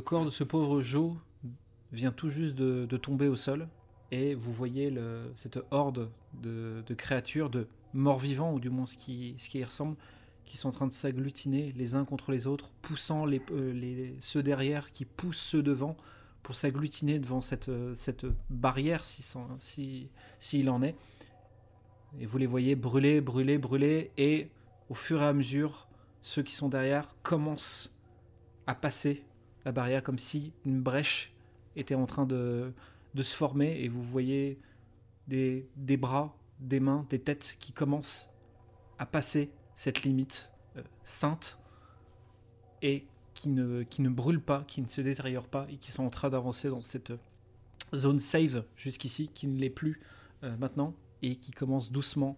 le corps de ce pauvre Joe vient tout juste de, tomber au sol et vous voyez cette horde de, créatures, de morts-vivants, ou du moins ce qui, ce qui y ressemble, qui sont en train de s'agglutiner les uns contre les autres, poussant euh, ceux derrière qui poussent ceux devant pour s'agglutiner devant cette, cette barrière, s'il si, si, en est. Et vous les voyez brûler, brûler, brûler, et au fur et à mesure, ceux qui sont derrière commencent à passer la barrière comme si une brèche était en train de, se former, et vous voyez des, bras, des mains, des têtes qui commencent à passer cette limite euh, sainte et qui ne, qui ne brûle pas, qui ne se détériore pas et qui sont en train d'avancer dans cette zone save jusqu'ici, qui ne l'est plus euh, maintenant et qui commence doucement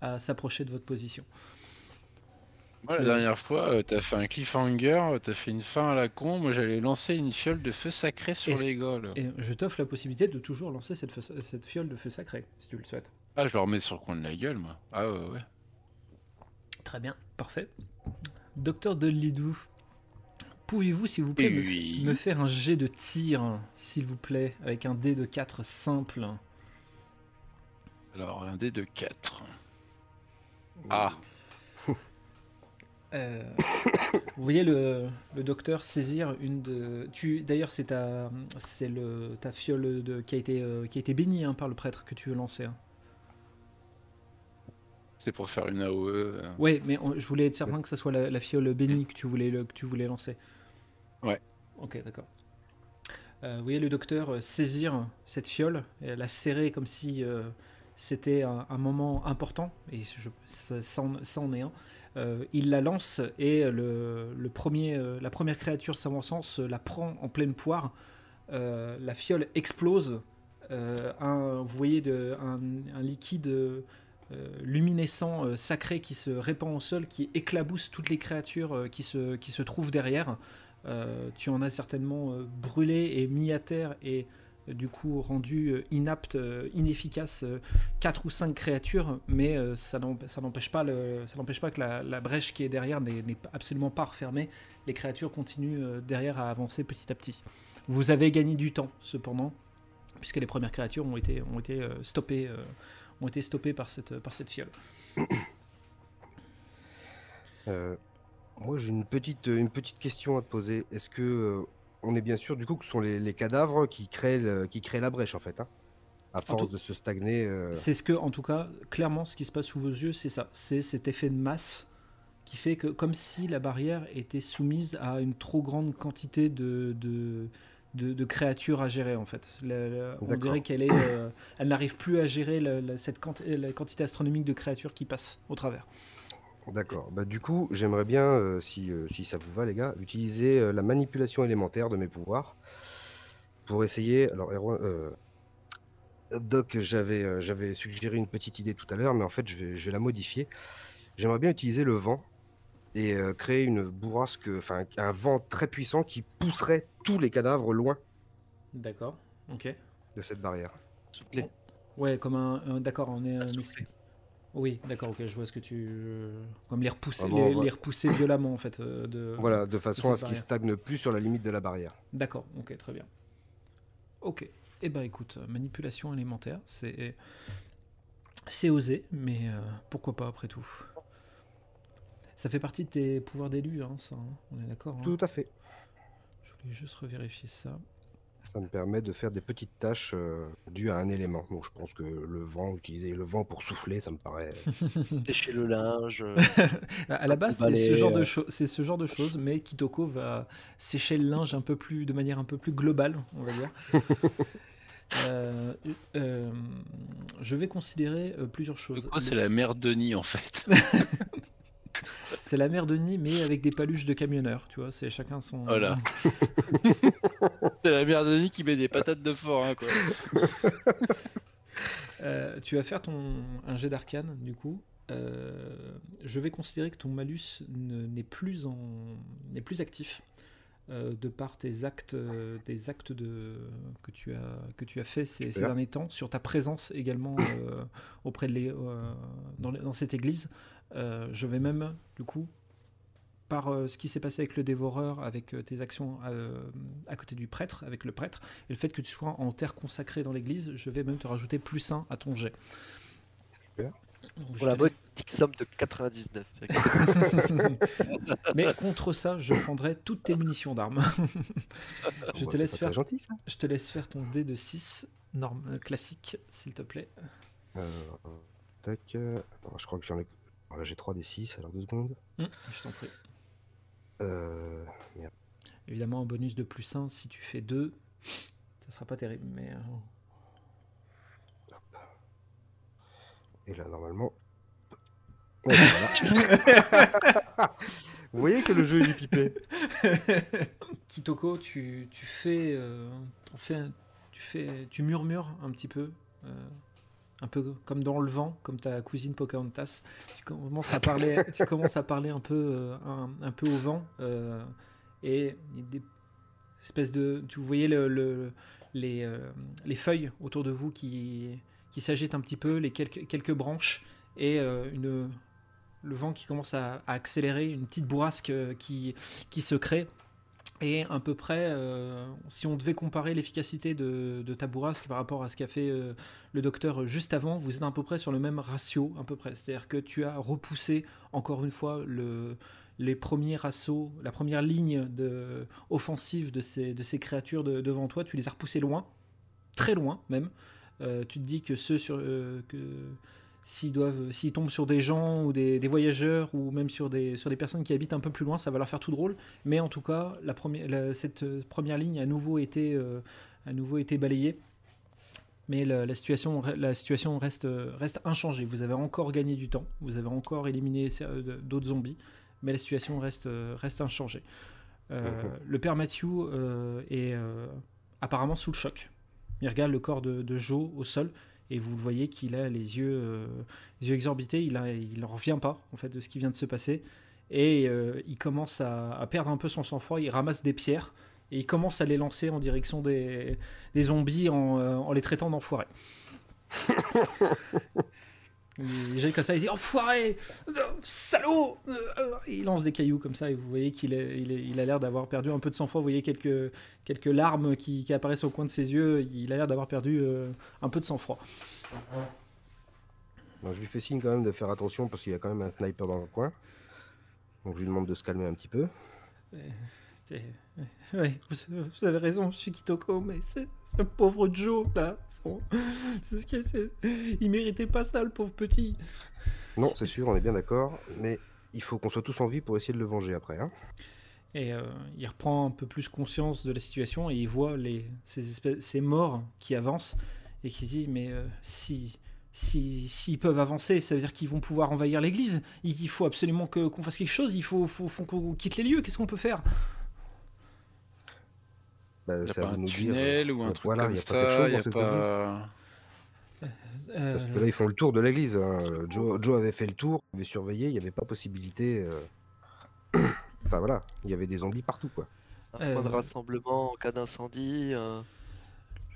à s'approcher de votre position. Moi, la dernière fois, euh, t'as fait un cliffhanger, t'as fait une fin à la con. Moi, j'allais lancer une fiole de feu sacré sur les gars. Et je t'offre la possibilité de toujours lancer cette, cette fiole de feu sacré, si tu le souhaites. Ah, je le remets sur le coin de la gueule, moi. Ah ouais, ouais. Très bien, parfait. Docteur de Lidou, pouvez-vous, s'il vous plaît, me, faire un jet de tir, s'il vous plaît, avec un dé de 4 simple? Alors, un dé de 4. Ah euh, vous voyez le, docteur saisir une de. Tu d'ailleurs c'est ta c'est le ta fiole de qui a été euh, qui a été bénie hein, par le prêtre que tu veux lancer. Hein. C'est pour faire une AOE. Euh. Oui, mais je voulais être certain que ce soit la, fiole bénie que tu voulais, que tu voulais lancer. Ouais. Ok, d'accord. Euh, vous voyez le docteur saisir cette fiole et la serrer comme si c'était un, moment important, et je, ça, en, est un. Il la lance et le, premier, la première créature s'avançant la prend en pleine poire. la fiole explose. Vous voyez un, liquide euh, luminescent euh, sacré qui se répand au sol, qui éclabousse toutes les créatures euh, qui, se, qui se trouvent derrière. tu en as certainement brûlé et mis à terre et du coup rendu inapte, inefficace 4 ou 5 créatures, mais ça n'empêche pas, pas que la, brèche qui est derrière n'est absolument pas refermée. Les créatures continuent derrière à avancer petit à petit. Vous avez gagné du temps cependant, puisque les premières créatures ont été, stoppées par cette, fiole. Euh, moi, j'ai une petite, question à te poser. Est-ce que euh, on est bien sûr du coup que ce sont les, cadavres qui créent, qui créent la brèche en fait hein à force de se stagner. Euh c'est ce que, en tout cas, clairement, ce qui se passe sous vos yeux, c'est ça. C'est cet effet de masse qui fait que, comme si la barrière était soumise à une trop grande quantité de, de, créatures à gérer en fait. on dirait qu'elle est, euh, elle n'arrive plus à gérer cette la quantité astronomique de créatures qui passent au travers. D'accord. Bah, du coup, j'aimerais bien, euh, si, euh, si, ça vous va les gars, utiliser la manipulation élémentaire de mes pouvoirs pour essayer. Alors, Doc, j'avais j'avais suggéré une petite idée tout à l'heure, mais en fait, je vais, je vais la modifier. J'aimerais bien utiliser le vent et euh, créer une bourrasque, enfin un vent très puissant qui pousserait tous les cadavres loin. D'accord, ok. De cette barrière. Ouais, comme un, d'accord, on est. oui, d'accord, ok, je vois ce que tu. Comme les repousser, les, repousser violemment en fait. Euh, de, voilà, de façon à ce qu'ils stagnent plus sur la limite de la barrière. D'accord, ok, très bien. Ok. Eh ben écoute, manipulation élémentaire, c'est. C'est osé, mais euh, pourquoi pas après tout ça fait partie de tes pouvoirs d'élu, hein, ça, hein, on est d'accord hein? Tout à fait. Je voulais juste revérifier ça. Ça me permet de faire des petites tâches euh, dues à un élément. Bon, je pense que le vent, utiliser le vent pour souffler, ça me paraît. Sécher le linge. Euh, à la base, c'est ce, genre de euh. c'est ce genre de choses, mais Kitoko va sécher le linge un peu plus, de manière un peu plus globale, on va dire. je vais considérer plusieurs choses. C'est la mère Denis en fait. C'est la mère de Denis, mais avec des paluches de camionneurs, tu vois. C'est chacun son. Voilà. c'est la mère de Denis qui met des patates de forain, quoi. Euh, tu vas faire ton un jet d'arcane, du coup. Euh, je vais considérer que ton malus n'est plus en n'est plus actif euh, de par tes actes des actes de que tu as que tu as fait ces, derniers temps sur ta présence également auprès de les, dans, dans, cette église. Je vais même du coup par euh, ce qui s'est passé avec le dévoreur, avec euh, tes actions euh, à côté du prêtre, avec le prêtre, et le fait que tu sois en terre consacrée dans l'église, je vais même te rajouter plus 1 à ton jet. Super. Donc, Pour la modique somme de 99. Mais contre ça, je prendrai toutes tes munitions d'armes. je, Bon, te c'est laisse faire, très gentil ça. je te laisse faire ton dé de 6 norme, euh, classique, s'il te plaît. Euh, tac. euh, Attends, je crois que j'en ai. Voilà, j'ai 3 des 6, alors deux secondes. Hum, je t'en prie. Euh, merde. Évidemment, un bonus de plus 1, si tu fais 2, ça sera pas terrible. Mais euh, Et là, normalement. Voilà. Vous voyez que le jeu il est pipé. Kitoko, tu, tu fais, euh, fais, tu fais, tu murmures un petit peu, euh, un peu comme dans le vent, comme ta cousine Pocahontas. Tu commences à parler, tu commences à parler un peu, euh, un, un peu au vent, euh, et des espèces de, tu voyez le, le- les, euh, les feuilles autour de vous qui, qui s'agitent un petit peu, les quelques, quelques branches et euh, une, le vent qui commence à, à accélérer, une petite bourrasque qui, qui se crée. Et à peu près, euh, si on devait comparer l'efficacité de, de ta bourrasque par rapport à ce qu'a fait euh, le docteur juste avant, vous êtes à peu près sur le même ratio, à peu près. C'est-à-dire que tu as repoussé encore une fois le, les premiers assauts, la première ligne de, offensive de ces, créatures de- devant toi, tu les as repoussés loin, très loin même. Euh, tu te dis que ceux sur s'ils doivent s'ils tombent sur des gens ou des, des voyageurs ou même sur des sur des personnes qui habitent un peu plus loin, ça va leur faire tout drôle. Mais en tout cas, la première, la- cette euh, première ligne a nouveau été, euh, a nouveau été balayée. Mais la, la situation, re- la situation reste, euh, reste inchangée. Vous avez encore gagné du temps, vous avez encore éliminé d'autres zombies, mais la situation reste, reste inchangée. Euh. Le père Matthew euh, est apparemment sous le choc. Il regarde le corps de, de Joe au sol et vous le voyez qu'il a les yeux, euh, exorbités. Il n'en il en revient pas en fait de ce qui vient de se passer et euh, il commence à, perdre un peu son sang-froid. Il ramasse des pierres et il commence à les lancer en direction des, des zombies en, euh, en les traitant d'enfoirés. Il jette comme ça, il dit Enfoiré Euh, Salaud Euh, euh Et Il lance des cailloux comme ça, et vous voyez qu'il il a l'air d'avoir perdu un peu de sang-froid. Vous voyez quelques, quelques larmes qui, qui apparaissent au coin de ses yeux. Il a l'air d'avoir perdu euh, un peu de sang-froid. Je lui fais signe quand même de faire attention parce qu'il y a quand même un sniper dans le coin. Donc je lui demande de se calmer un petit peu. Ouais, vous, vous avez raison, je suis Kitoko, mais c'est ce pauvre Joe là. son- Il méritait pas ça, le pauvre petit. Non, c'est sûr, on est bien d'accord. Mais il faut qu'on soit tous en vie pour essayer de le venger après. Hein. Et euh, il reprend un peu plus conscience de la situation et il voit les, ces, espèces, ces morts qui avancent et qui dit Mais euh, si. Si, s'ils peuvent avancer, ça veut dire qu'ils vont pouvoir envahir l'église. Il, il faut absolument qu'on fasse quelque chose. Il faut, faut, faut qu'on quitte les lieux. Qu'est-ce qu'on peut faire? Bah, Y a c'est à pas un nous dire, tunnel euh, ou un euh, truc voilà, comme y a pas ça, chose y dans a cette pas... Euh, Parce que là, ils font le tour de l'église. hein. Joe, Joe avait fait le tour, il avait surveillé, il n'y avait pas possibilité. euh, enfin voilà, il y avait des zombies partout quoi. Un point de Euh, rassemblement en cas d'incendie. euh,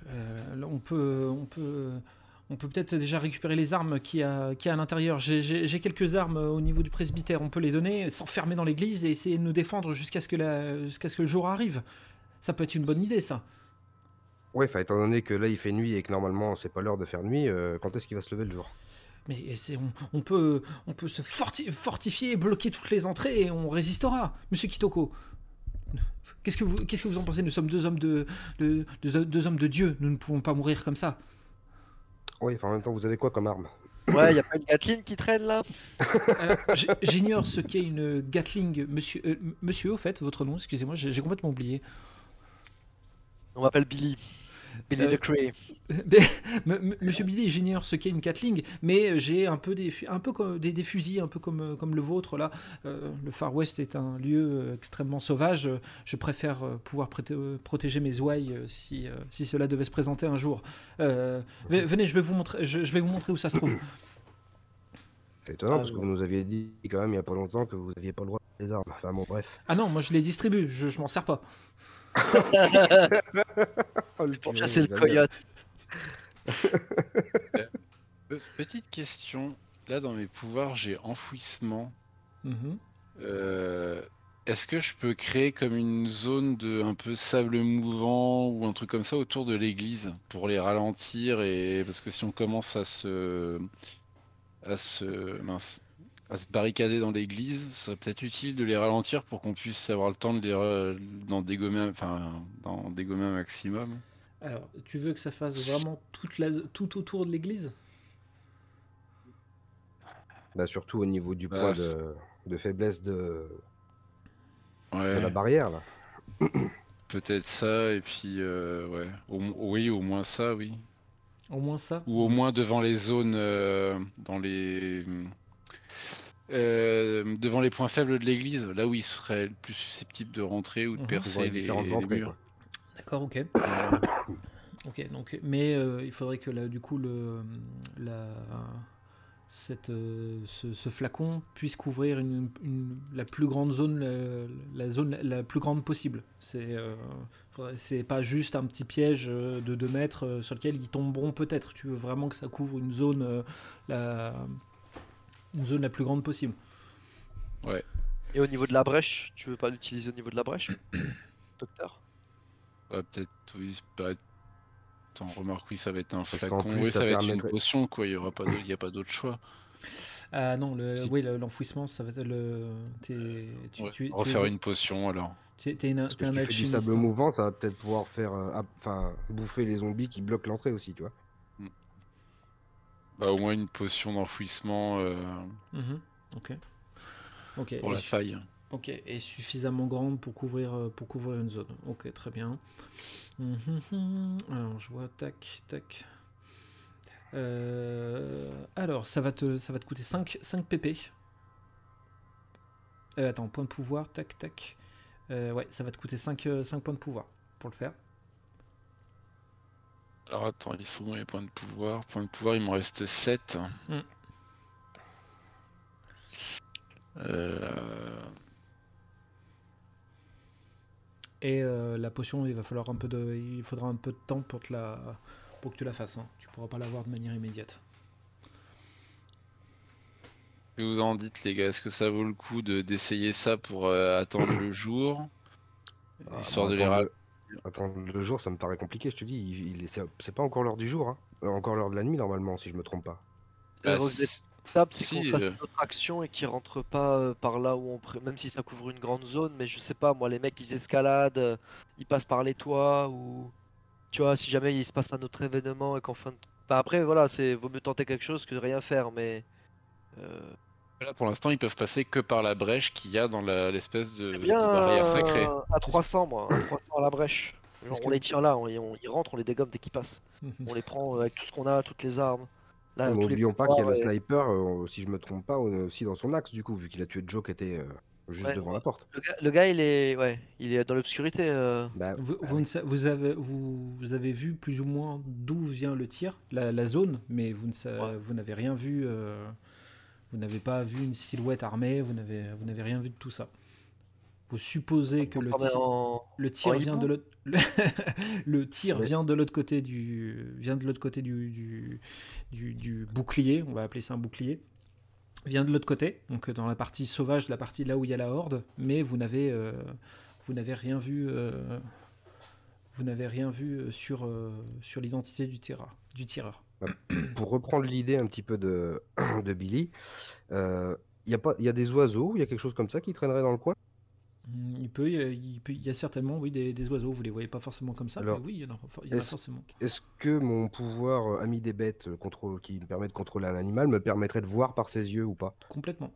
Euh, on peut, on peut, on peut peut-être déjà récupérer les armes qu'il y a, qu'il y a à l'intérieur. J'ai- J'ai j'ai quelques armes au niveau du presbytère. On peut les donner, s'enfermer dans l'église et essayer de nous défendre jusqu'à ce que la- jusqu'à ce que le jour arrive. Ça peut être une bonne idée, ça. Ouais, enfin, étant donné que là il fait nuit et que normalement c'est pas l'heure de faire nuit, euh, quand est-ce qu'il va se lever le jour? Mais c'est- on, on peut, on peut se forti- fortifier, bloquer toutes les entrées et on résistera, Monsieur Kitoko. Qu'est-ce que vous, qu'est-ce que vous en pensez? Nous sommes deux hommes de, de- deux- deux hommes de Dieu. Nous ne pouvons pas mourir comme ça. Ouais, enfin en même temps, vous avez quoi comme arme? Ouais, y a pas une Gatling qui traîne là? J'ignore ce qu'est une Gatling, monsieur, euh, monsieur, au fait, votre nom, excusez-moi, j'ai complètement oublié. On m'appelle Billy. Billy Euh, the Cray. Monsieur Billy, j'ignore ce qu'est une Gatling, mais j'ai un peu des, fu- un peu comme, des, des fusils, un peu comme, euh, comme le vôtre là. Euh, le Far West est un lieu euh, extrêmement sauvage. Je préfère euh, pouvoir prêter- euh, protéger mes ouailles euh, si, euh, si cela devait se présenter un jour. Euh, ve- venez, je vais vous montrer, je, je vais vous montrer où ça se trouve. C'est étonnant Ah, parce que vous nous aviez dit quand même il y a pas longtemps que vous aviez pas le droit des armes. Enfin bon, bref. Ah non, moi je les distribue, je, je m'en sers pas. Pour chasser le coyote. Pe- Petite question. Là, dans mes pouvoirs, j'ai enfouissement. Mhm. Euh, est-ce que je peux créer comme une zone de un peu sable mouvant ou un truc comme ça autour de l'église pour les ralentir et parce que si on commence à se à se mince, à se barricader dans l'église, ça serait peut-être utile de les ralentir pour qu'on puisse avoir le temps de les d'en dégommer enfin d'en dégommer un maximum. Alors, tu veux que ça fasse vraiment toute la, tout autour de l'église? Bah, surtout au niveau du Bah, point de, de faiblesse de, de la barrière. Là. peut-être ça et puis euh, ouais, au, oui, au moins ça, oui. Au moins ça? Ou au moins devant les zones, euh, dans les, euh, devant les points faibles de l'église, là où ils seraient le plus susceptibles de rentrer ou de Mhm. Percer les les, entrées. murs. D'accord, ok. Ok, donc, mais euh, il faudrait que là, du coup, le, la, cette, euh, ce, ce flacon puisse couvrir une, une- la plus grande zone, la, la zone la, la plus grande possible. C'est euh, c'est pas juste un petit piège euh, de 2 mètres euh, sur lequel ils tomberont peut-être. Tu veux vraiment que ça couvre une zone, euh, la, une zone la plus grande possible. Et au niveau de la brèche, tu veux pas l'utiliser au niveau de la brèche Docteur? Ouais, peut-être, oui, bah, attends, remarque, oui, ça va être un flacon, plus, oui, ça ça va être une potion, quoi, il y aura pas de- il y a pas d'autre choix. Ah non, le, Si. oui, le- l'enfouissement, ça va être le. t'es- tu, Ouais, tu- tu refaire es- une potion, alors. tu es- t'es une- t'es si un tu fais du sable hein. mouvant, ça va peut-être pouvoir faire, euh, enfin, bouffer les zombies qui bloquent l'entrée aussi, tu vois. Bah, au moins une potion d'enfouissement euh, Mhm, pour et la faille. Ok, et suffisamment grande pour couvrir, euh, pour couvrir une zone. Ok, très bien. Mhm, Alors, je vois, tac, tac. Euh, alors, ça va te, ça va te coûter 5, 5 pp. Euh, attends, point de pouvoir, tac, tac. Ouais, ça va te coûter 5, 5 points de pouvoir pour le faire. Alors attends, ils sont où les points de pouvoir Points de pouvoir, il m'en reste 7. Mm. Euh... Et euh, la potion, il va falloir un peu de, il faudra un peu de temps pour, te la, pour que tu la fasses. hein. Tu pourras pas l'avoir de manière immédiate. Que vous en dites les gars? Est-ce que ça vaut le coup de d'essayer ça pour euh, attendre le jour? Ah, Histoire bon, de les attendre ra- le- jour, ça me paraît compliqué, je te dis. Il, il est- c'est- pas encore l'heure du jour, hein. Euh, encore l'heure de la nuit normalement, si je me trompe pas. Bah, c'est si, qu'on fasse euh. une autre action et qu'ils rentrent pas euh, par là où on pré... même si ça couvre une grande zone, mais je sais pas, moi les mecs ils escaladent, euh, ils passent par les toits ou tu vois, si jamais il se passe un autre événement et qu'en fin de... Bah, après voilà, c'est vaut mieux tenter quelque chose que de rien faire, mais euh, Là pour l'instant ils peuvent passer que par la brèche qu'il y a dans la- l'espèce de, bien barrière euh, sacrée. à 300 moi, à 300 à la brèche. Genre, on que- les tient là, on, les- on- ils rentrent, on les dégomme dès qu'ils passent. On les prend euh, avec tout ce qu'on a, toutes les armes. Là, N'oublions pas qu'il y a le et- sniper, euh, si je me trompe pas, on est aussi dans son axe du coup, vu qu'il a tué Joe qui était euh, juste Ouais. devant la porte. Le gars, le gars, il est, ouais, il est dans l'obscurité. euh. Bah, Vous, bah vous oui. ne sa- vous avez, vous, vous avez vu plus ou moins d'où vient le tir, la, la zone, mais vous ne sa- Ouais. vous n'avez rien vu. euh, vous n'avez pas vu une silhouette armée. Vous n'avez vous n'avez rien vu de tout ça. Vous supposez que le transformé tir, en- le tir en vient de l'autre. Le, le tir vient de l'autre côté du vient de l'autre côté du, du, du, du bouclier. On va appeler ça un bouclier. Vient de l'autre côté, donc dans la partie sauvage, la partie là où il y a la horde. Mais vous n'avez euh, vous n'avez rien vu. euh, vous n'avez rien vu euh, sur, euh, sur l'identité du tireur. Du tireur. Pour reprendre l'idée un petit peu de, de Billy, il y, a pas- y a des oiseaux, il y a quelque chose comme ça qui traînerait dans le coin? Hmm, Il peut, il y a- il peut- il y a certainement oui, des, des oiseaux, vous les voyez pas forcément comme ça, Alors, mais oui, il y en a, il y en a est-ce- forcément. Est-ce que mon pouvoir euh, ami des bêtes euh, contrôle, qui me permet de contrôler un animal me permettrait de voir par ses yeux ou pas? Complètement.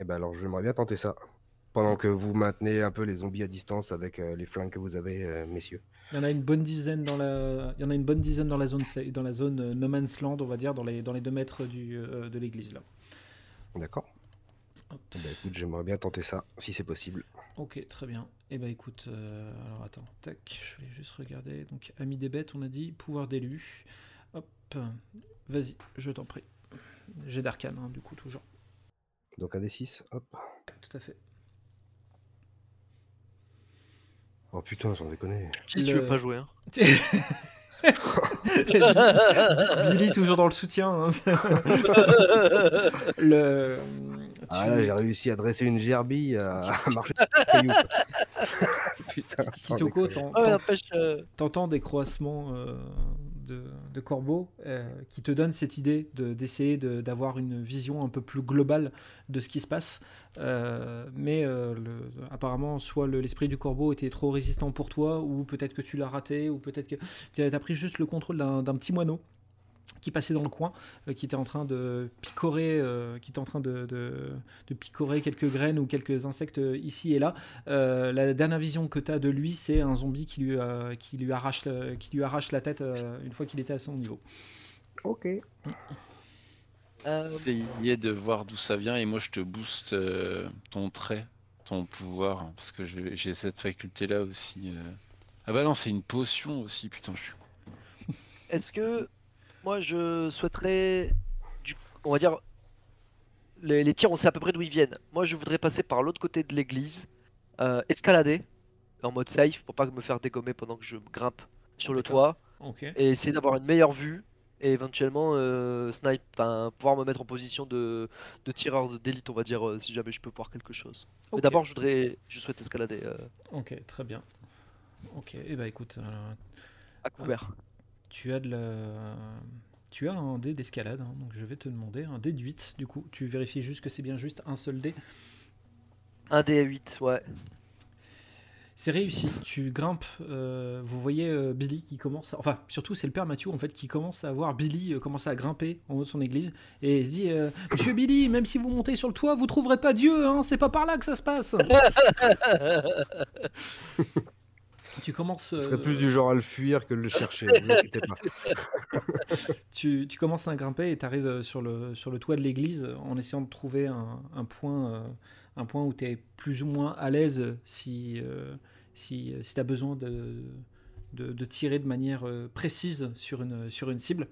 Eh ben alors j'aimerais bien tenter ça. Pendant que vous maintenez un peu les zombies à distance avec euh, les flingues que vous avez, euh, messieurs. Il y en a une bonne dizaine dans la, il y en a une bonne dizaine dans la zone, dans la zone euh, No Man's Land, on va dire, dans les, dans les deux mètres du, euh, de l'église là. D'accord. Eh ben, écoute, j'aimerais bien tenter ça, si c'est possible. Ok, très bien. Et eh ben écoute, euh, alors attends, tac, je vais juste regarder. Donc, ami des bêtes, on a dit, pouvoir d'élu. Hop, vas-y, je t'en prie. J'ai d'arcane, hein, du coup, toujours. Donc un des 6, hop. Tout à fait. Oh putain, j'en déconne. Si tu veux pas jouer. Hein. Billy toujours dans le soutien. hein. le... Ah Tu- là, j'ai réussi à dresser une gerbille à, à marcher. Putain, sans Kitoko, déconner. euh, t'entends des croissements euh, de, corbeaux euh, qui te donnent cette idée de- d'essayer de- d'avoir une vision un peu plus globale de ce qui se passe. Euh, mais euh, apparemment, soit le- l'esprit du corbeau était trop résistant pour toi, ou peut-être que tu l'as raté, ou peut-être que tu as pris juste le contrôle d'un petit moineau qui passait dans le coin, euh, qui était en train de picorer, euh, qui était en train de, de- de picorer quelques graines ou quelques insectes euh, ici et là. Euh, la dernière vision que tu as de lui, c'est un zombie qui lui, euh, qui lui, arrache, le- qui lui arrache la tête euh, une fois qu'il était à son niveau. Ok. Essayer de voir d'où ça vient et moi je te booste euh, ton trait, ton pouvoir, hein, parce que j'ai cette faculté là aussi. euh. Ah bah non, c'est une potion aussi, putain, je suis. Est-ce que moi je souhaiterais, du, on va dire, les, les tirs, on sait à peu près d'où ils viennent. Moi je voudrais passer par l'autre côté de l'église, euh, escalader en mode safe pour pas me faire dégommer pendant que je grimpe sur le toit et essayer d'avoir une meilleure vue et éventuellement euh, snipe, enfin pouvoir me mettre en position de, de tireur d'élite, on va dire, euh, si jamais je peux voir quelque chose. Mais d'abord je voudrais, je souhaite escalader euh, Ok, très bien. Ok, et bah écoute, euh, à couvert. Tu as de la... Tu as un dé d'escalade, hein, donc je vais te demander un dé de 8 du coup. Tu vérifies juste que c'est bien juste un seul dé. Un dé à 8, ouais. C'est réussi, tu grimpes, euh, vous voyez euh, Billy qui commence, à- enfin surtout c'est le père Mathieu en fait qui commence à voir Billy euh, commencer à grimper en haut de son église et il se dit Monsieur Billy, même si vous montez sur le toit, vous trouverez pas Dieu, hein, c'est pas par là que ça se passe. tu commences, Ce serait euh, plus du genre à le fuir que de le chercher, ne vous inquiétez pas. tu, tu commences à grimper et tu arrives sur le, sur le toit de l'église en essayant de trouver un, un point, euh, un point où tu es plus ou moins à l'aise si, euh, si, si tu as besoin de, de, de tirer de manière euh, précise sur une, sur une cible.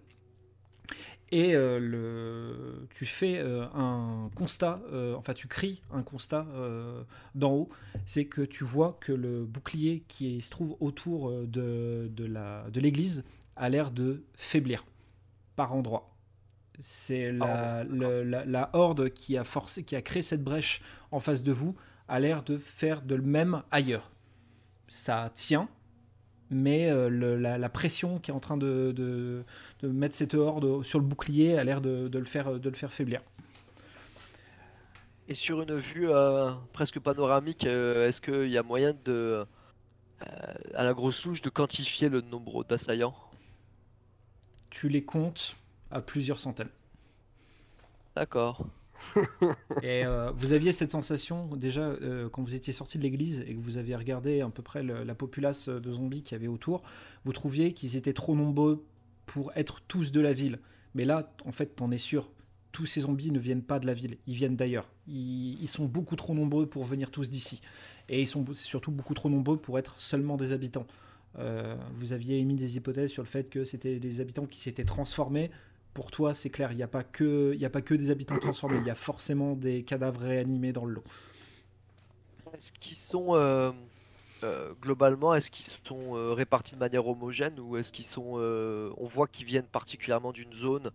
Et euh, le, tu fais euh, un constat, euh, enfin tu cries un constat d'en haut, c'est que tu vois que le bouclier qui se trouve autour de, de l'église a l'air de faiblir par endroits. C'est la, le- la, la horde qui a forcé, qui a créé cette brèche en face de vous, a l'air de faire de le même ailleurs. Ça tient, mais euh, le- la, la pression qui est en train de, de- de mettre cette horde sur le bouclier a l'air de, de le faire, de le faire faiblir. Et sur une vue euh, presque panoramique, euh, est-ce qu'il y a moyen de, à la grosse louche, de quantifier le nombre d'assaillants? Tu les comptes à plusieurs centaines. D'accord. Et euh, vous aviez cette sensation déjà euh, quand vous étiez sorti de l'église et que vous aviez regardé à peu près la populace de zombies qu'il y avait autour, vous trouviez qu'ils étaient trop nombreux pour être tous de la ville. Mais là, en fait, t'en es sûr, tous ces zombies ne viennent pas de la ville, ils viennent d'ailleurs. Ils, ils sont beaucoup trop nombreux pour venir tous d'ici. Et ils sont surtout beaucoup trop nombreux pour être seulement des habitants. Euh, vous aviez émis des hypothèses sur le fait que c'était des habitants qui s'étaient transformés. Pour toi, c'est clair, il n'y a, pas que- y a pas que des habitants transformés, il y a forcément des cadavres réanimés dans le lot. Est-ce qu'ils sont euh, euh, globalement, est-ce qu'ils sont euh, répartis de manière homogène ou est-ce qu'ils sont, on voit qu'ils viennent particulièrement d'une zone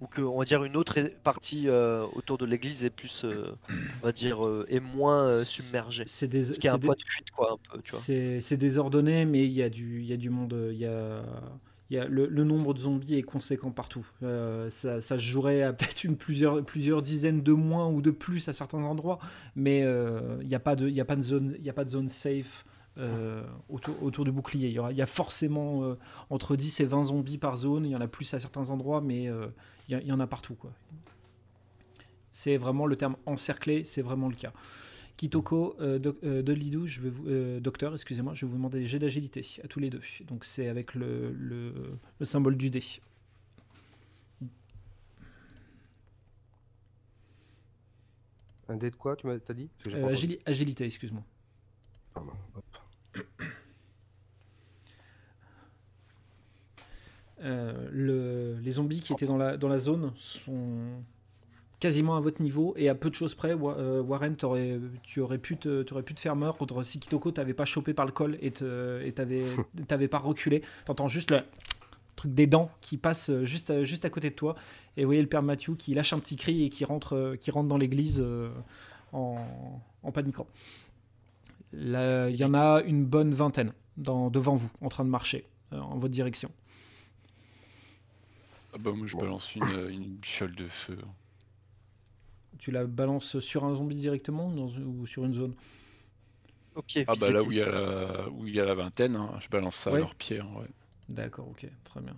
ou que on va dire une autre partie autour de l'église est plus, on va dire, est moins submergée? C'est des, Ce qui est un c'est des- point de fuite quoi, un peu, tu vois. c'est- désordonné, mais il y, a du- il y a du monde. Il y a, il le, nombre de zombies est conséquent partout. Euh, ça, se jouerait à peut-être une plusieurs, plusieurs dizaines de moins ou de plus à certains endroits, mais euh, il n'y a, pas de- y a, pas de zone- y a pas de zone safe. euh, autour, autour du bouclier. Il y, a forcément euh, entre 10 et 20 zombies par zone. Il y en a plus à certains endroits, mais euh, il, y y en a partout. C'est vraiment le terme encerclé, c'est vraiment le cas. Kitoko, euh, doc- euh, de Lidou, je vais vous, euh, docteur, excusez-moi, je vais vous demander des jets d'agilité à tous les deux. Donc c'est avec le, le, le symbole du dé. Un dé de quoi, tu m'as dit? Euh, agili- agilité, excuse-moi. Pardon, hop. Le- les zombies qui étaient dans la, dans la zone sont quasiment à votre niveau et à peu de choses près, euh, Warren, tu aurais pu te, t'aurais pu te faire meurtre si Kitoko t'avait pas chopé par le col et t'avais pas reculé. T'entends juste le truc des dents qui passe euh, juste à, juste à côté de toi. Et vous voyez le père Mathieu qui lâche un petit cri et qui rentre, euh, qui rentre dans l'église euh, en, en paniquant. Là, Il y en a une bonne vingtaine dans, devant vous, en train de marcher euh, en votre direction. Ah bah moi je Bon. balance une, une de feu. Tu la balances sur un zombie directement ou, dans- ou sur une zone Ok. Ah bah là où il y a la, où il y a la vingtaine, hein, je balance ça Ouais. à leurs pieds. hein, ouais. D'accord, ok, très bien.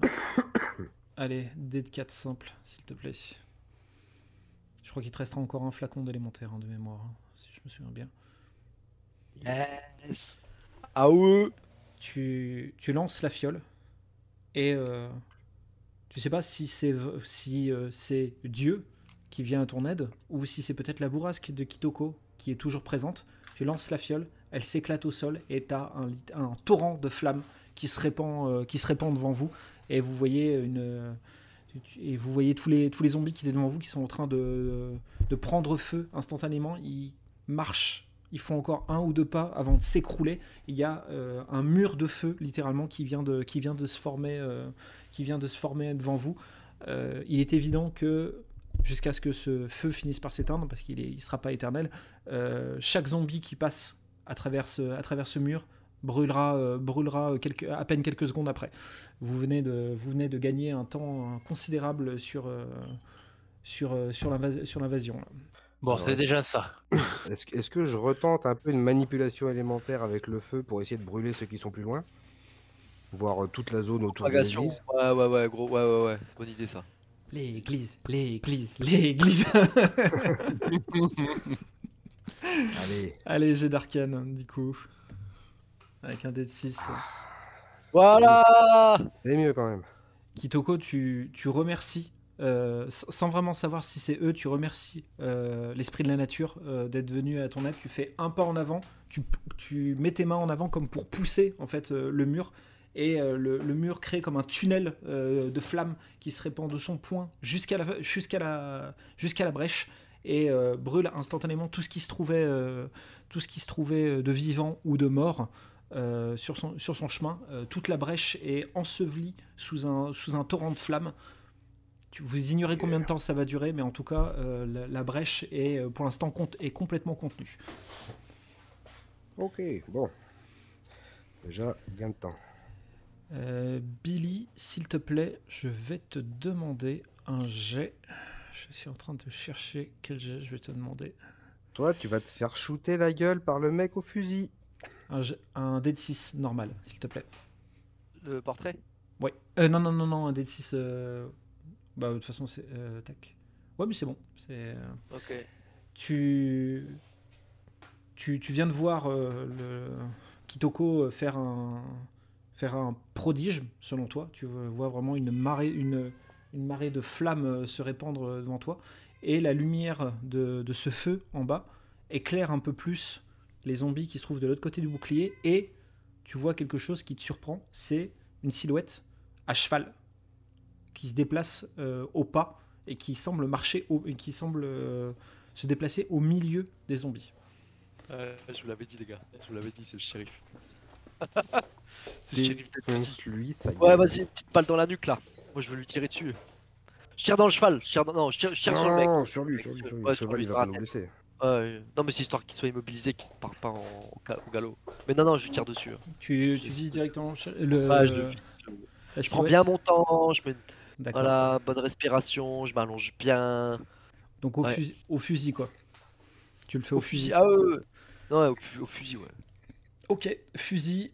Allez, dé de 4 simple, s'il te plaît. Je crois qu'il te restera encore un flacon d'élémentaire hein, de mémoire, hein, si je me souviens bien. Yes. Ah ouais. Tu, tu lances la fiole et euh, tu sais pas si c'est v- si euh, c'est Dieu qui vient à ton aide ou si c'est peut-être la bourrasque de Kitoko qui est toujours présente. Tu lances la fiole, elle s'éclate au sol et tu as un, un torrent de flammes qui se répand, euh, qui se répand devant vous et vous voyez une et vous voyez tous les, tous les zombies qui étaient devant vous qui sont en train de, de prendre feu instantanément. Ils marchent, ils font encore un ou deux pas avant de s'écrouler il y a euh, un mur de feu littéralement qui vient de, qui vient de se former euh, qui vient de se former devant vous il est évident que jusqu'à ce que ce feu finisse par s'éteindre parce qu'il ne sera pas éternel euh, chaque zombie qui passe à travers ce, à travers ce mur brûlera, euh, brûlera quelques, à peine quelques secondes après vous venez de, vous venez de gagner un temps considérable sur, euh, sur, euh, sur l'invas- sur l'invasion. Bon, c'est déjà ça. Est-ce que- est-ce que je retente un peu une manipulation élémentaire avec le feu pour essayer de brûler ceux qui sont plus loin? Voir euh, toute la zone autour de l'église Ouais, ouais, ouais, gros. Ouais, ouais, ouais. Bonne idée ça. L'église l'église l'église Allez, Allez, j'ai d'arcane, du coup. Avec un dé de 6. Voilà. c'est mieux quand même. Kitoko, tu, tu remercies, euh, sans vraiment savoir si c'est eux, tu remercies euh, l'esprit de la nature euh, d'être venu à ton aide. Tu fais un pas en avant, tu, tu mets tes mains en avant comme pour pousser en fait le mur. Et euh, le, le mur crée comme un tunnel euh, de flammes qui se répand de son point jusqu'à la, jusqu'à la, jusqu'à la brèche et euh, brûle instantanément tout ce qui se trouvait, tout ce qui se trouvait de vivant ou de mort sur, son, sur son chemin. Toute la brèche est ensevelie sous un, sous un torrent de flammes. Vous ignorez combien de temps ça va durer, mais en tout cas, la, la brèche est pour l'instant cont- est complètement contenue. Ok, bon. Déjà, gain de temps. Euh, Billy, s'il te plaît, je vais te demander un jet. Je suis en train de chercher quel jet je vais te demander. Toi, tu vas te faire shooter la gueule par le mec au fusil. Un, jet- un dé de 6 normal, s'il te plaît. Le portrait? Ouais. Euh, non, non, non, non, un dé de 6. euh, Bah, de toute façon, c'est. euh, tac. Ouais, mais c'est bon. C'est. Ok. tu, tu, tu viens de voir euh, le Kitoko faire un, faire un prodige, selon toi. Tu vois vraiment une marée, une, une marée de flammes euh, se répandre euh, devant toi. Et la lumière de, de ce feu en bas éclaire un peu plus les zombies qui se trouvent de l'autre côté du bouclier. Et tu vois quelque chose qui te surprend. C'est une silhouette à cheval qui se déplace euh, au pas et qui semble marcher au, et qui semble se déplacer au milieu des zombies. je vous l'avais dit, les gars. Je vous l'avais dit, c'est le shérif. Ouais, vas-y, une petite balle dans la nuque là. Moi, je veux lui tirer dessus. Je tire dans le cheval. Je tire dans... Non, je tire, je tire sur le mec. Non, sur lui, sur lui, sur lui. Ouais, le sur cheval, lui, il dans va la pas nous tête. blesser. Ouais, non, mais c'est histoire qu'il soit immobilisé, qu'il ne part pas en... au ga- au galop. Mais non, non, je lui tire dessus. hein. Tu, tu vises directement le, Ouais, je le- la Je prends bien mon temps, je mets une D'accord. voilà, bonne respiration, je m'allonge bien. Donc au, Ouais. fusil, au fusil, quoi. Tu le fais au, fusil. Ah ouais, ouais, ouais. Non, ouais, au, au fusil, ouais. Ok, fusil.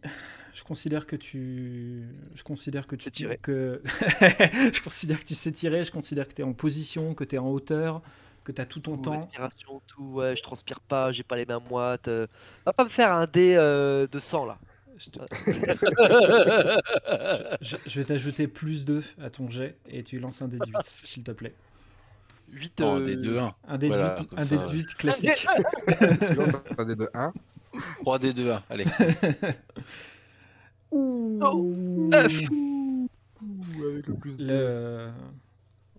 Je considère que tu. Je considère que tu. C'est tiré. Que... je considère que tu sais tirer, je considère que tu es en position, que tu es en hauteur, que tu as tout ton Tout, temps. Respiration, tout, ouais, je transpire pas, j'ai pas les mains moites. euh. Va pas me faire un dé euh, de sang là. Je, te- je- je vais t'ajouter plus 2 à ton jet et tu lances un dé de 8, s'il te plaît. 8 Non, euh, des 2-1. Un dé de Voilà, 8, comme un ça, dé de ouais. 8 classique. Tu lances un dé de 1. 3 des 2-1. Allez. Ouh. avec le plus de Le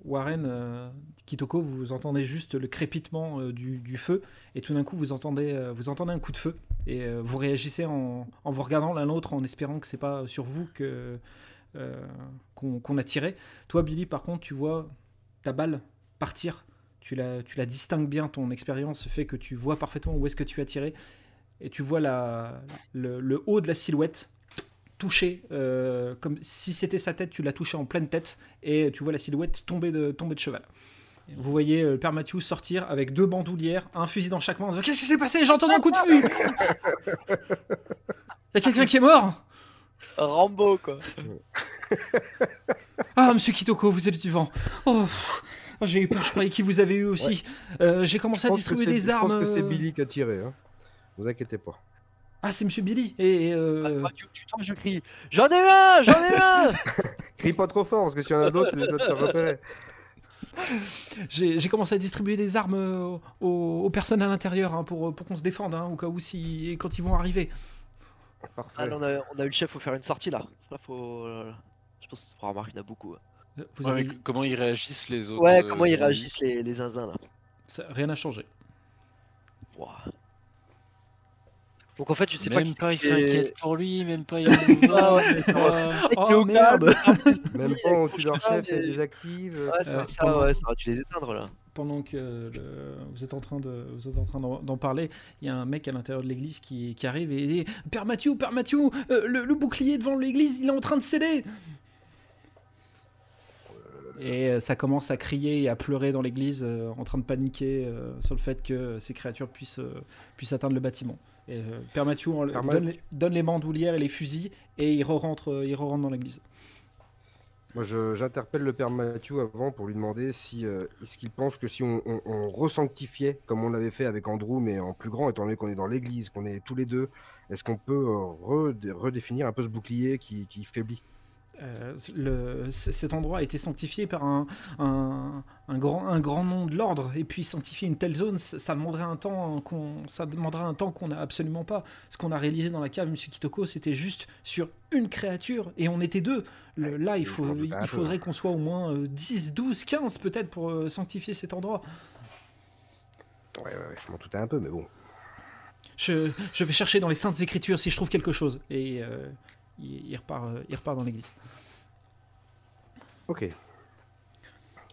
Warren, euh, Kitoko, vous entendez juste le crépitement euh, du, du feu et tout d'un coup vous entendez, euh, vous entendez un coup de feu et euh, vous réagissez en, en vous regardant l'un l'autre en espérant que c'est pas sur vous que euh, qu'on qu'on a tiré. Toi, Billy, par contre, tu vois ta balle partir. Tu la, tu la distingues bien. Ton expérience fait que tu vois parfaitement où est-ce que tu as tiré. Et tu vois la, le, le haut de la silhouette touché, euh, comme si c'était sa tête, tu l'as touché en pleine tête. Et tu vois la silhouette tomber de, tomber de cheval. Vous voyez euh, le père Mathieu sortir avec deux bandoulières, un fusil dans chaque main. en disant, Qu'est-ce qui s'est passé? J'ai entendu un coup de fusil Il y a quelqu'un qui est mort? Rambo, quoi. Ah, monsieur Kitoko, vous êtes vivant. Oh, oh, j'ai eu peur, je croyais qu'il vous avait eu aussi. Euh, j'ai commencé à Je distribuer des Je armes. pense que c'est Billy qui a tiré. Hein. Vous inquiétez pas. Ah, c'est monsieur Billy. Et, et, euh, Ah, tu, tu tombes, je crie J'en ai un J'en ai un Crie pas trop fort, parce que s'il y en a d'autres, tu vas te faire repérer. j'ai commencé à distribuer des armes euh, aux, aux personnes à l'intérieur hein, pour, pour qu'on se défende, hein, au cas où si, quand ils vont arriver. Parfait. Ah, là, on, a, on a eu le chef, faut faire une sortie là. Là, faut. euh, Je pense qu'il faut remarquer qu'il y en a beaucoup. Vous avez... mais comment ils réagissent les autres Ouais, euh, comment ils réagissent les, les zinzins là ça- rien n'a changé. Ouah. Donc en fait, je sais pas Même qui pas, il s'inquiète pour lui, même pas, il y a ouais, Oh, qui est au merde. Même pas on tue leur chef, mais- il désactive. Ouais, c'est Euh, ça, pendant- ouais, ça aurait dû les éteindre là. Pendant que le- vous êtes en train de vous êtes en train d'en parler, il y a un mec à l'intérieur de l'église qui, qui arrive et il dit Père Mathieu, Père Mathieu, euh, le, le bouclier devant l'église, il est en train de céder. Et euh, ça commence à crier et à pleurer dans l'église, euh, en train de paniquer euh, sur le fait que ces créatures puissent, euh, puissent atteindre le bâtiment. Et, euh, Père Mathieu donne, les, donne les bandoulières et les fusils et il re-rentre euh, il dans l'église. Moi, j'interpelle le père Mathieu avant pour lui demander si euh, est-ce qu'il pense que si on, on, on resanctifiait comme on l'avait fait avec Andrew, mais en plus grand, étant donné qu'on est dans l'église, qu'on est tous les deux, est-ce qu'on peut redé- redéfinir un peu ce bouclier qui, qui faiblit? Euh, le- cet endroit a été sanctifié par un, un, un grand, un grand nom de l'ordre, et puis sanctifier une telle zone, ça ça demanderait un temps qu'on, ça demanderait un temps qu'on n'a absolument pas. Ce qu'on a réalisé dans la cave, Monsieur Kitoko, c'était juste sur une créature, et on était deux. Le- là, il, faut, il faudrait qu'on soit au moins euh, 10, 12, 15 peut-être pour euh, sanctifier cet endroit. Ouais, ouais, ouais, je m'en doutais un peu, mais bon. Je, je vais chercher dans les saintes écritures si je trouve quelque chose. Et euh, il, il repart, euh, il repart dans l'église. Ok.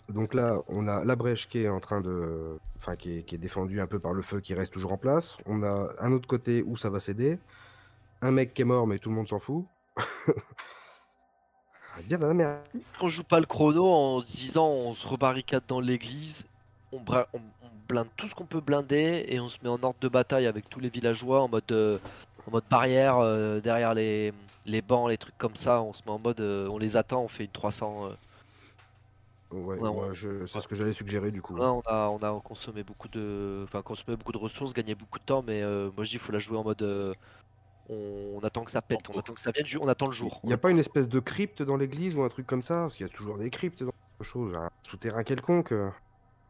Donc là, on a la brèche qui est en train de. Enfin, qui est, défendue un peu par le feu qui reste toujours en place. On a un autre côté où ça va céder. Un mec qui est mort, mais tout le monde s'en fout. Bien dans la merde. On joue pas le chrono en se disant on se rebarricade dans l'église, on blinde tout ce qu'on peut blinder et on se met en ordre de bataille avec tous les villageois en mode, euh, en mode barrière euh, derrière les, les bancs, les trucs comme ça. On se met en mode, euh, on les attend, on fait une 300. Ouais, Ouais, on- moi, je... c'est ce que j'allais suggérer du coup. Là, on a, on a consommé beaucoup de, enfin consommé beaucoup de ressources, gagné beaucoup de temps, mais euh, moi je dis il faut la jouer en mode, euh, on, on attend que ça pète, on attend que ça vienne, on attend le jour. Il n'y a pas une espèce de crypte dans l'église ou un truc comme ça? Parce qu'il y a toujours des cryptes dans quelque chose, un souterrain quelconque. euh.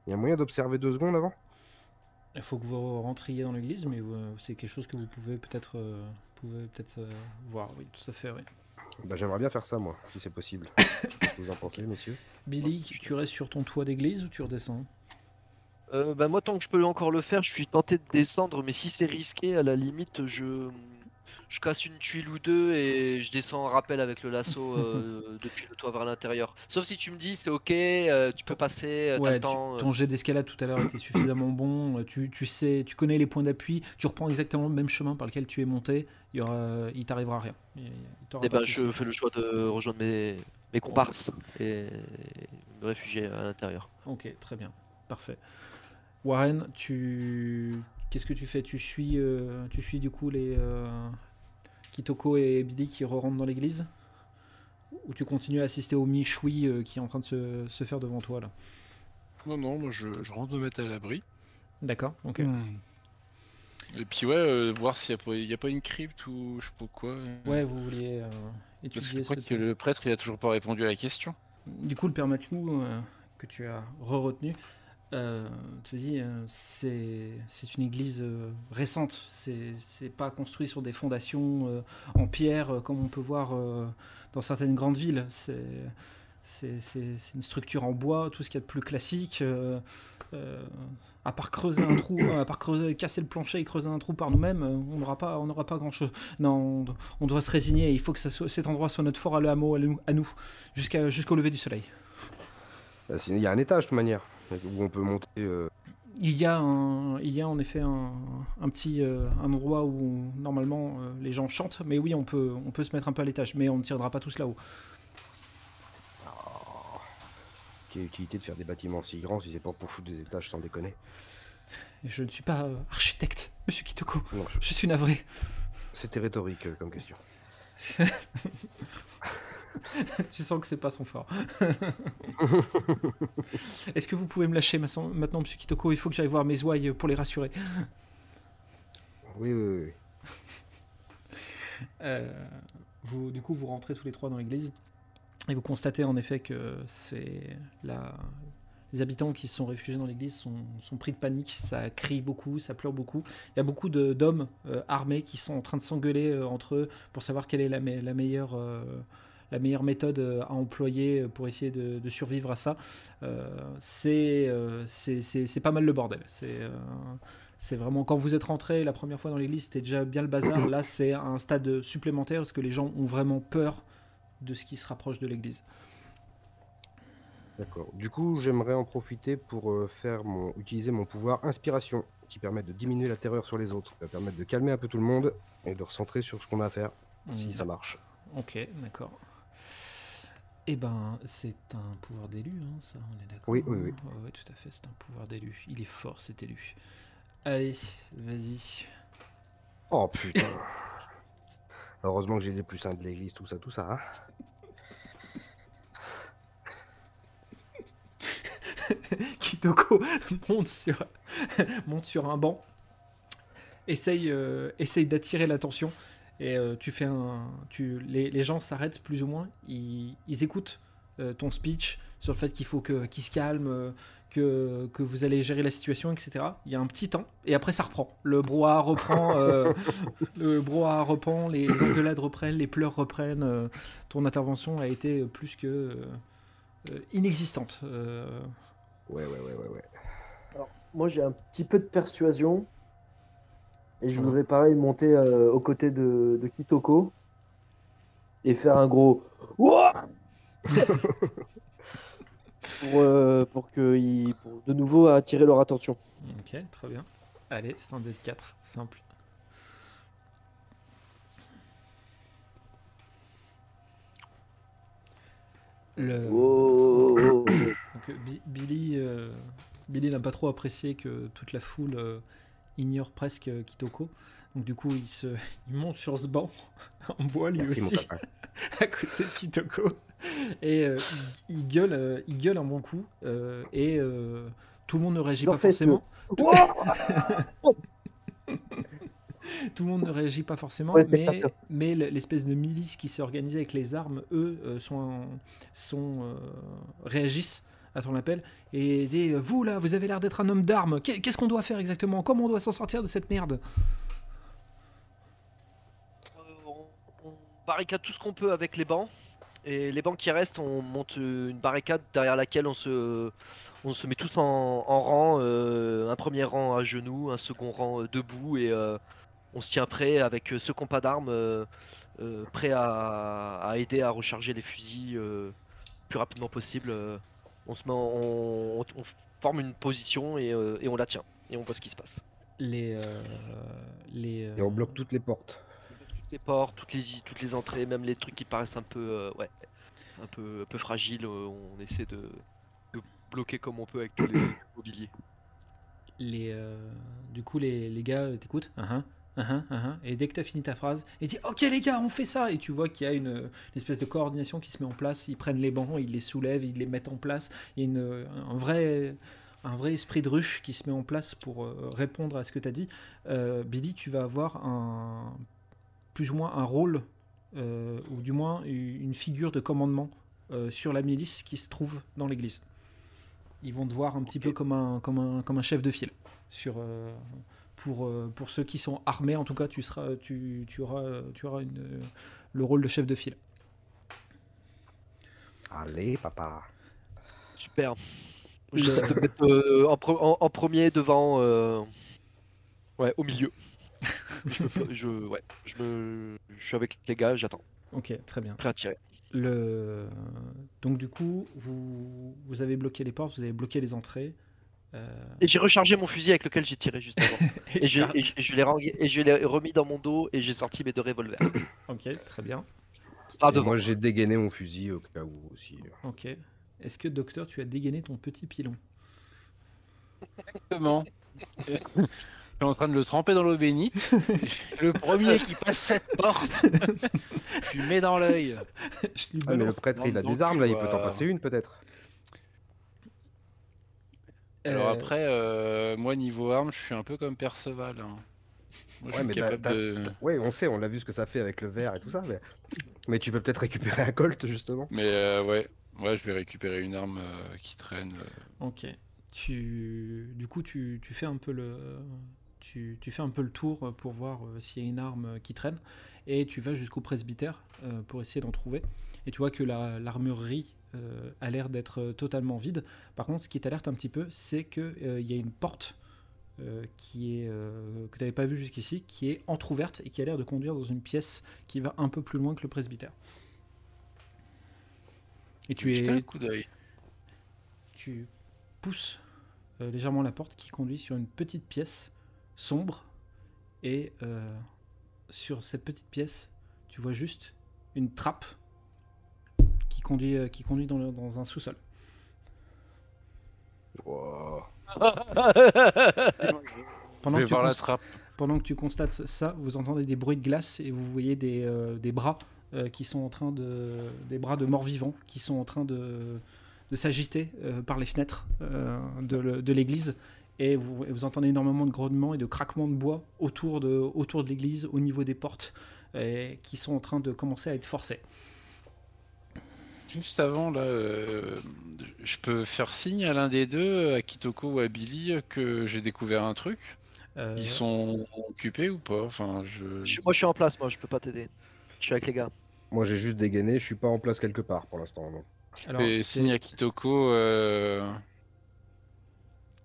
Il y a moyen d'observer deux secondes avant? Il faut que vous rentriez dans l'église, mais euh, c'est quelque chose que vous pouvez peut-être euh, pouvez peut-être euh, voir. Oui, tout à fait. Oui. Bah, J'aimerais bien faire ça, moi, si c'est possible. Qu'est-ce que vous en pensez, messieurs Billy, tu restes sur ton toit d'église ou tu redescends Euh, bah, moi tant que je peux encore le faire, je suis tenté de descendre, mais si c'est risqué, à la limite, je, je casse une tuile ou deux et je descends en rappel avec le lasso euh, depuis le toit vers l'intérieur. Sauf si tu me dis c'est ok, euh, tu peux passer, euh, Ouais, tu- ton jet d'escalade tout à l'heure était suffisamment bon. Tu, tu sais, tu connais les points d'appui. Tu reprends exactement le même chemin par lequel tu es monté. Il y aura, il t'arrivera rien. Il- il t'aura Et pas ben je fais le choix de rejoindre mes, mes comparses et me réfugier à l'intérieur. Ok, très bien, parfait. Warren, tu, qu'est-ce que tu fais? Tu suis, euh, tu suis du coup les euh, Kitoko et Billy qui re-rentrent dans l'église Ou tu continues à assister au Michui euh, qui est en train de se, se faire devant toi là Non, non, moi je, je rentre me mettre à l'abri. D'accord, ok. Et puis ouais, euh, voir s'il n'y a, pas- il y a pas une crypte ou je sais pas quoi. euh. Ouais, vous vouliez euh, Parce que étudier je crois cette- que le prêtre il a toujours pas répondu à la question. Du coup, le père Mathieu, euh, que tu as re-retenu, euh, te dit euh, c'est une église euh, récente. C'est pas construit sur des fondations euh, en pierre comme on peut voir dans certaines grandes villes. C'est une structure en bois, tout ce qu'il y a de plus classique. à part creuser un trou, à part casser le plancher et creuser un trou par nous-mêmes, on n'aura pas, pas grand-chose. Non, on, doit se résigner. Il faut que cet endroit soit notre fort à nous, à nous, jusqu'au lever du soleil. Bah, Il y a un étage de toute manière où on peut monter. euh, Il y a, un, il y a en effet un, un petit euh, un endroit où normalement euh, les gens chantent, mais oui, on peut, on peut se mettre un peu à l'étage, mais on ne tiendra pas tous là-haut. Quelle utilité de faire des bâtiments si grands si c'est pas pour foutre des étages sans déconner. Je ne suis pas architecte, monsieur Kitoko. Non, je- Je suis navré. c'était rhétorique comme question. Je sens que c'est pas son fort. Est-ce que vous pouvez me lâcher ma- maintenant, monsieur Kitoko? Il faut que j'aille voir mes ouailles pour les rassurer. Oui, oui, oui. Euh, vous, du coup, vous rentrez tous les trois dans l'église et vous constatez en effet que c'est la... les habitants qui se sont réfugiés dans l'église sont, sont pris de panique. Ça crie beaucoup, ça pleure beaucoup. Il y a beaucoup d'hommes euh, armés qui sont en train de s'engueuler euh, entre eux pour savoir quelle est la, me- la meilleure. Euh, la meilleure méthode euh, à employer pour essayer de, de survivre à ça, Euh, c'est euh, pas mal le bordel. C'est euh, c'est vraiment quand vous êtes rentré la première fois dans l'église, c'était déjà bien le bazar. Là, c'est un stade supplémentaire parce que les gens ont vraiment peur de ce qui se rapproche de l'église. D'accord. Du coup, j'aimerais en profiter pour euh, faire mon, utiliser mon pouvoir inspiration, qui permet de diminuer la terreur sur les autres, qui va permettre de calmer un peu tout le monde et de recentrer sur ce qu'on a à faire, si Mm. ça marche. Ok, d'accord. Eh ben, c'est un pouvoir d'élu, hein, ça, on est d'accord Oui, oui, oui. Ouais, ouais, tout à fait, c'est un pouvoir d'élu. Il est fort, cet élu. Allez, vas-y. Oh putain. Heureusement que j'ai les plus saints de l'église, tout ça, tout ça. hein. Kitoko monte sur, monte sur un banc, essaye, euh, essaye d'attirer l'attention, et euh, tu fais un, tu, les, les gens s'arrêtent plus ou moins, ils, ils écoutent euh, ton speech sur le fait qu'il faut que, qu'ils se calment, euh, que, que vous allez gérer la situation, etc. Il y a un petit temps, et après ça reprend. Le brouhaha reprend, euh, le brouhaha reprend, les engueulades reprennent, les pleurs reprennent. euh, ton intervention a été plus que inexistante. Euh, Ouais, ouais, ouais, ouais, ouais. Moi, j'ai un petit peu de persuasion. Et je voudrais, pareil, monter euh, aux côtés de, de Kitoko. Et faire un gros. Ouah pour, euh, pour, que ils- pour de nouveau attirer leur attention. Ok, très bien. Allez, c'est un dé de 4, simple. Le... Oh, Donc, Bi- Billy, euh, Billy n'a pas trop apprécié que toute la foule ignore presque euh, Kitoko. Donc du coup, il, se, il monte sur ce banc en bois lui Merci, aussi, à côté de Kitoko. Et euh, il, il gueule, euh, il gueule un bon coup. euh, et euh, tout le monde ne réagit pas forcément. Ouah Tout le monde ne réagit pas forcément, Ouais, mais, mais l'espèce de milice qui s'est organisée avec les armes, eux, euh, sont, sont, euh, réagissent à ton appel et Vous là, vous avez l'air d'être un homme d'armes, Qu'est- qu'est-ce qu'on doit faire exactement? Comment on doit s'en sortir de cette merde? Euh, on, barricade tout ce qu'on peut avec les bancs. Et les bancs qui restent, on monte une barricade derrière laquelle on se, on se met tous en, rang. euh, un premier rang à genoux, un second rang euh, debout. Et on se tient prêt avec ceux qui n'ont pas d'armes, euh, prêts à, à aider à recharger les fusils le plus rapidement possible. Euh. on, se met en- on, on- on forme une position et, euh, et on la tient. Et on voit ce qui se passe. Les. euh, les euh, Et on bloque toutes les portes. toutes les portes, toutes les, toutes les entrées, même les trucs qui paraissent un peu, euh, ouais, un peu, un peu fragiles, euh, on essaie de, de bloquer comme on peut avec tous les mobiliers. les, euh, du coup, les, les gars euh, uhum, uhum. et dès que tu as fini ta phrase, ils disent Ok, les gars, on fait ça. Et tu vois qu'il y a une, une espèce de coordination qui se met en place. Ils prennent les bancs, ils les soulèvent, ils les mettent en place. Il y a une, un, vrai, un vrai esprit de ruche qui se met en place pour euh, répondre à ce que tu as dit. Euh, Billy, tu vas avoir un, plus ou moins un rôle, euh, ou du moins une figure de commandement euh, sur la milice qui se trouve dans l'église. Ils vont te voir un petit peu comme un, comme un, comme un chef de file. Sur, pour, euh, pour ceux qui sont armés, en tout cas, tu, seras, tu, tu auras, tu auras une, le rôle de chef de file. Allez, papa. Super. J'essaie de mettre euh, en, pre- en- en premier devant. euh, Ouais, au milieu. je, je- ouais, je, me... je suis avec les gars, j'attends. Ok, très bien. Prêt à tirer. Le... Donc du coup, vous, vous avez bloqué les portes, vous avez bloqué les entrées. Euh, Et j'ai rechargé mon fusil avec lequel j'ai tiré juste avant. et, je- et je l'ai rang- et je l'ai remis dans mon dos et j'ai sorti mes deux revolvers. Ok, très bien. Moi, j'ai dégainé mon fusil au cas où aussi. Ok. Est-ce que docteur, tu as dégainé ton petit pilon? Exactement. Je suis en train de le tremper dans l'eau bénite. le premier qui passe cette porte, je lui mets dans l'œil. Je lui Ah, mais le prêtre, il a des armes, là, il peut t'en quoi. passer une, peut-être. Alors Euh, après, euh, moi niveau arme, je suis un peu comme Perceval. hein. Moi, Ouais, mais de. Ouais, on sait, on l'a vu ce que ça fait avec le verre et tout ça, mais, mais tu peux peut-être récupérer un colt, justement. Mais euh, ouais, ouais, je vais récupérer une arme euh, qui traîne. Ok. Tu, du coup, tu, tu fais un peu le, tu, tu fais un peu le tour pour voir euh, s'il y a une arme qui traîne, et tu vas jusqu'au presbytère euh, pour essayer d'en trouver. Et tu vois que la- l'armurerie euh, a l'air d'être totalement vide. Par contre, ce qui t'alerte un petit peu, c'est que euh, y a une porte euh, qui est euh, que tu n'avais pas vue jusqu'ici, qui est entrouverte et qui a l'air de conduire dans une pièce qui va un peu plus loin que le presbytère. Et tu un es, coup d'œil. tu pousses euh, légèrement la porte qui conduit sur une petite pièce sombre et euh, sur cette petite pièce tu vois juste une trappe qui conduit, euh, qui conduit dans, le- dans un sous-sol. Wow. Pendant que, tu voir la cons- trappe. pendant que tu constates ça, vous entendez des bruits de glace et vous voyez des, euh, des bras euh, qui sont en train de des bras de morts vivants qui sont en train de, de s'agiter euh, par les fenêtres de, de l'église et vous, entendez énormément de grognements et de craquements de bois autour de autour de l'église au niveau des portes et qui sont en train de commencer à être forcés. Juste avant, là, euh, je peux faire signe à l'un des deux, à Kitoko ou à Billy, que j'ai découvert un truc. Euh, Ils sont occupés ou pas? Enfin, je. Je- moi je suis en place, moi je peux pas t'aider. Je suis avec les gars. Moi, j'ai juste dégainé, je suis pas en place quelque part pour l'instant. c'est signe à Kitoko. euh,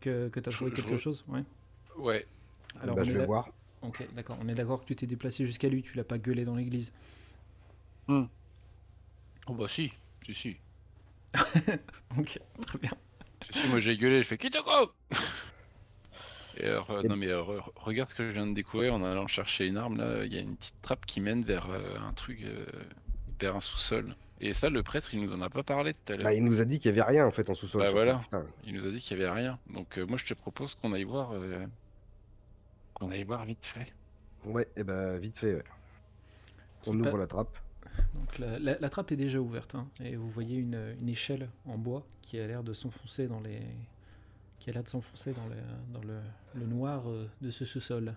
que, que tu as Je- trouvé je- quelque chose ouais. Ouais. Alors bah, on je vais d'a- voir. Ok, d'accord. On est d'accord que tu t'es déplacé jusqu'à lui, tu l'as pas gueulé dans l'église. Oh bah si, si, si. Ok, très bien. Si, si, moi j'ai gueulé, je fais Kitoko Et alors, euh, non mais euh, re- regarde ce que je viens de découvrir en allant chercher une arme là, il y a une petite trappe qui mène vers euh, un truc, euh, vers un sous-sol. Et ça, le prêtre, il nous en a pas parlé tout à l'heure. Bah, il nous a dit qu'il y avait rien en fait en sous-sol. Bah, voilà. Il nous a dit qu'il y avait rien. Donc euh, moi je te propose qu'on aille voir, euh, qu'on aille voir vite fait. Ouais, et bah vite fait. ouais. On ouvre la trappe. Donc la, la- la trappe est déjà ouverte hein, et vous voyez une, une échelle en bois qui a l'air de s'enfoncer dans les qui a l'air de s'enfoncer dans, le, dans le, le noir euh, de ce sous-sol.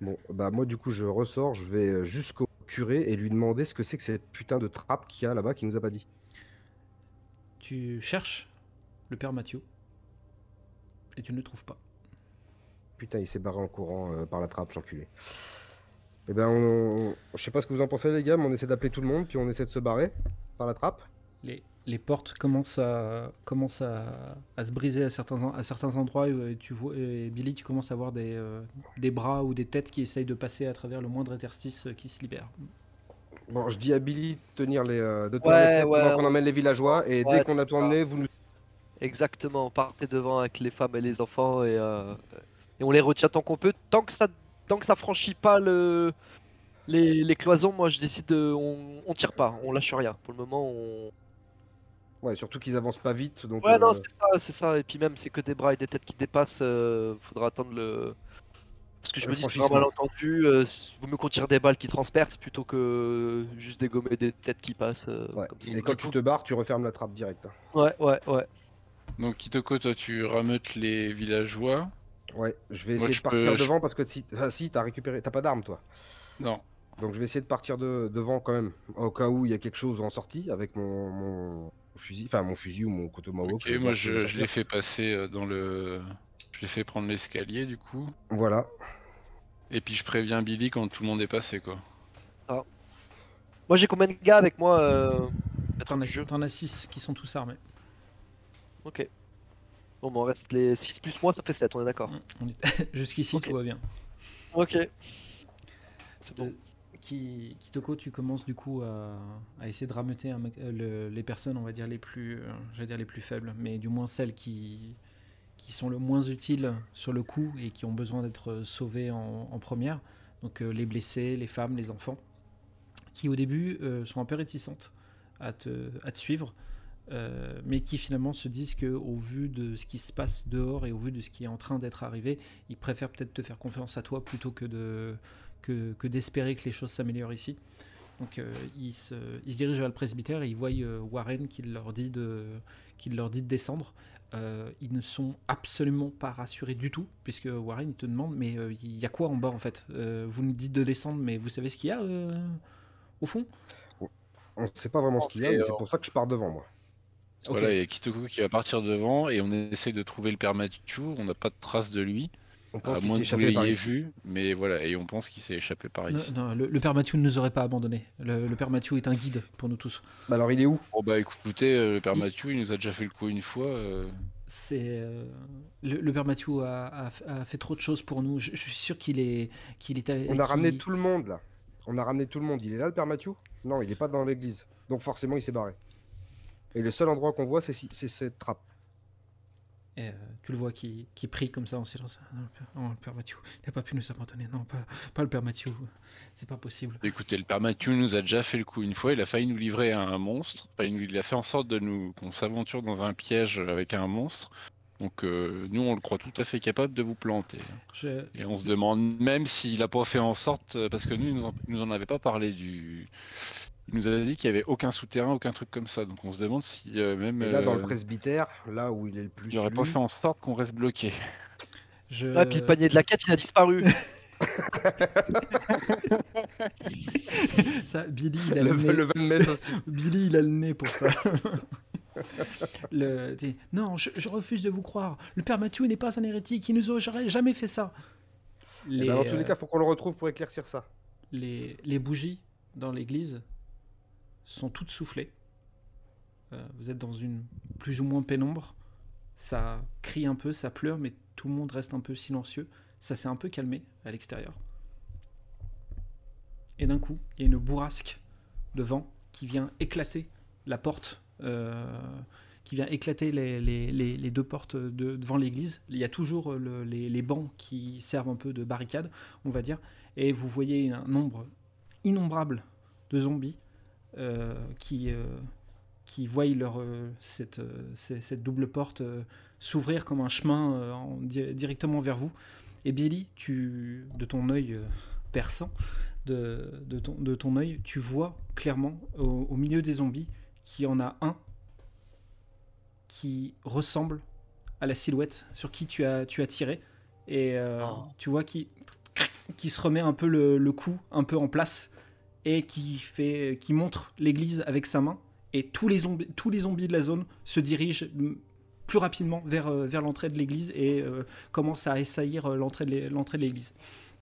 Bon, bah moi du coup je ressors, je vais jusqu'au curé et lui demander ce que c'est que cette putain de trappe qu'il y a là-bas qui nous a pas dit. Tu cherches le père Mathieu et tu ne le trouves pas. Putain, il s'est barré en courant euh, par la trappe, l'enculé. Eh ben, on... je sais pas ce que vous en pensez, les gars, mais on essaie d'appeler tout le monde, puis on essaie de se barrer par la trappe. Les, les portes commencent à, commencent à, à se briser à certains, à certains endroits et, tu vois, et Billy, tu commences à voir des, euh, des bras ou des têtes qui essayent de passer à travers le moindre interstice euh, qui se libère. Bon, je dis à Billy de tenir les, euh, de tenir Ouais, les fenêtres ouais, pendant qu'on on- emmène les villageois, et Ouais, dès qu'on a emmené, vous nous... Exactement, partez devant avec les femmes et les enfants et, euh, et on les retient tant qu'on peut. Tant que ça, tant que ça franchit pas le, les, les cloisons, moi je décide de. On, on tire pas, on lâche rien. Pour le moment, on. Ouais, surtout qu'ils avancent pas vite, donc... Ouais, euh, non, c'est ça, c'est ça. Et puis même, c'est que des bras et des têtes qui dépassent. euh, faudra attendre le. Parce que je Le me dis, c'est un malentendu. Euh, vaut mieux qu'on tire des balles qui transpercent plutôt que juste dégommer des têtes qui passent. euh, ouais. comme ça. Et quand tu te barres, tu refermes la trappe direct. hein. Ouais, ouais, ouais. Donc Kitoko, toi tu rameutes les villageois. Ouais, je vais Moi, essayer je de partir peux- je- devant, parce que si, ah, si t'as récupéré... T'as pas d'arme, toi Non. Donc je vais essayer de partir de, devant quand même, au cas où il y a quelque chose en sortie avec mon, mon fusil, enfin mon fusil ou mon couteau. Ok, moi je, l'ai fait passer euh, dans le. Je l'ai fait prendre l'escalier du coup. Voilà. Et puis je préviens Billy quand tout le monde est passé quoi. Moi j'ai combien de gars avec moi euh, t'en as 6 qui sont tous armés. Ok. Bon, bah, on reste les 6 plus moi, ça fait 7, on est d'accord. Est- Jusqu'ici, tout va bien. Ok. C'est bon. Euh, Ki- Kitoko, tu commences du coup à, à essayer de rameuter un euh, le- les personnes, on va dire les plus, euh, j'allais dire les plus faibles, mais du moins celles qui, qui sont le moins utiles sur le coup et qui ont besoin d'être sauvées en, en première. Donc euh, les blessés, les femmes, les enfants, qui au début euh, sont un peu réticentes à te, à te suivre, euh, mais qui finalement se disent que au vu de ce qui se passe dehors et au vu de ce qui est en train d'être arrivé, ils préfèrent peut-être te faire confiance à toi plutôt que de que, que d'espérer que les choses s'améliorent ici. Donc euh, ils, se, ils se dirigent vers le presbytère et ils voient euh, Warren qui leur dit de, qui leur dit de descendre. Euh, ils ne sont absolument pas rassurés du tout, puisque Warren il te demande mais euh, il y a quoi en bas en fait? Euh, Vous nous dites de descendre, mais vous savez ce qu'il y a euh, au fond? On ne sait pas vraiment ce qu'il y a, mais c'est pour ça que je pars devant moi. Voilà, il y a Kitoko qui va partir devant et on essaye de trouver le père Mathieu. On n'a pas de trace de lui, On à pense moins que vous l'ayez vu. Mais voilà, et on pense qu'il s'est échappé par ici. non, le, le père Mathieu ne nous aurait pas abandonnés. Le, le père Mathieu est un guide pour nous tous. Bah alors il est où? Bon bah écoutez, euh, le père Il- Mathieu, il nous a déjà fait le coup une fois. euh, C'est euh, le, le père Mathieu a, a- a fait trop de choses pour nous. Je, je suis sûr qu'il est qu'il est. allé- On a ramené tout le monde là. On a ramené tout le monde. Il est là le père Mathieu? Non, il est pas dans l'église. Donc forcément il s'est barré. Et le seul endroit qu'on voit c'est si- cette trappe. Et, euh, tu le vois qui, qui prie comme ça en silence. Ah, Non, le père, non, le père Mathieu, il n'a pas pu nous abandonner. Non, pas, pas le père Mathieu. C'est pas possible. Écoutez, le père Mathieu nous a déjà fait le coup une fois. Il a failli nous livrer à un monstre. Enfin, il a fait en sorte de nous qu'on s'aventure dans un piège avec un monstre. Donc euh, nous, on le croit tout à fait capable de vous planter. Je, Et on se demande même s'il a pas fait en sorte, parce que nous, il nous en, il nous en avait pas parlé du. Il nous avait dit qu'il y avait aucun souterrain, aucun truc comme ça. Donc on se demande si euh, même Et là dans le euh, presbytère, là où il est le plus. il aurait pas fait en sorte qu'on reste bloqué. je, Ah, puis le panier de la quête, il a disparu. ça, Billy, il a le, le, nez, le van Mess aussi. Billy, il a le nez pour ça. le, non, je, je refuse de vous croire. Le père Mathieu n'est pas un hérétique. Il nous aurait jamais fait ça. Eh Les, ben, dans tous les euh, cas, faut qu'on le retrouve pour éclaircir ça. les, les bougies dans l'église sont toutes soufflées. Euh, vous êtes dans une plus ou moins pénombre. Ça crie un peu, ça pleure, mais tout le monde reste un peu silencieux. Ça s'est un peu calmé à l'extérieur. Et d'un coup, il y a une bourrasque de vent qui vient éclater la porte, euh, qui vient éclater les, deux portes de- devant l'église. Il y a toujours le- les, bancs qui servent un peu de barricade, on va dire et vous voyez un nombre innombrable de zombies euh, qui, euh, qui voient leur, euh, cette, euh, double porte euh, s'ouvrir comme un chemin euh, en di- directement vers vous. Et Billy, tu, de ton œil euh, perçant, de, de, ton, de ton œil, tu vois clairement au, au milieu des zombies qu'il y en a un qui ressemble à la silhouette sur qui tu as, tu as tiré. Et euh, Oh. tu vois qui, qui se remet un peu le, le cou un peu en place et qui, fait, montre l'église avec sa main. Et tous les, zombies, tous les de la zone se dirigent plus rapidement vers, euh, vers l'entrée de l'église et euh, commencent à assaillir euh, l'entrée de l'église.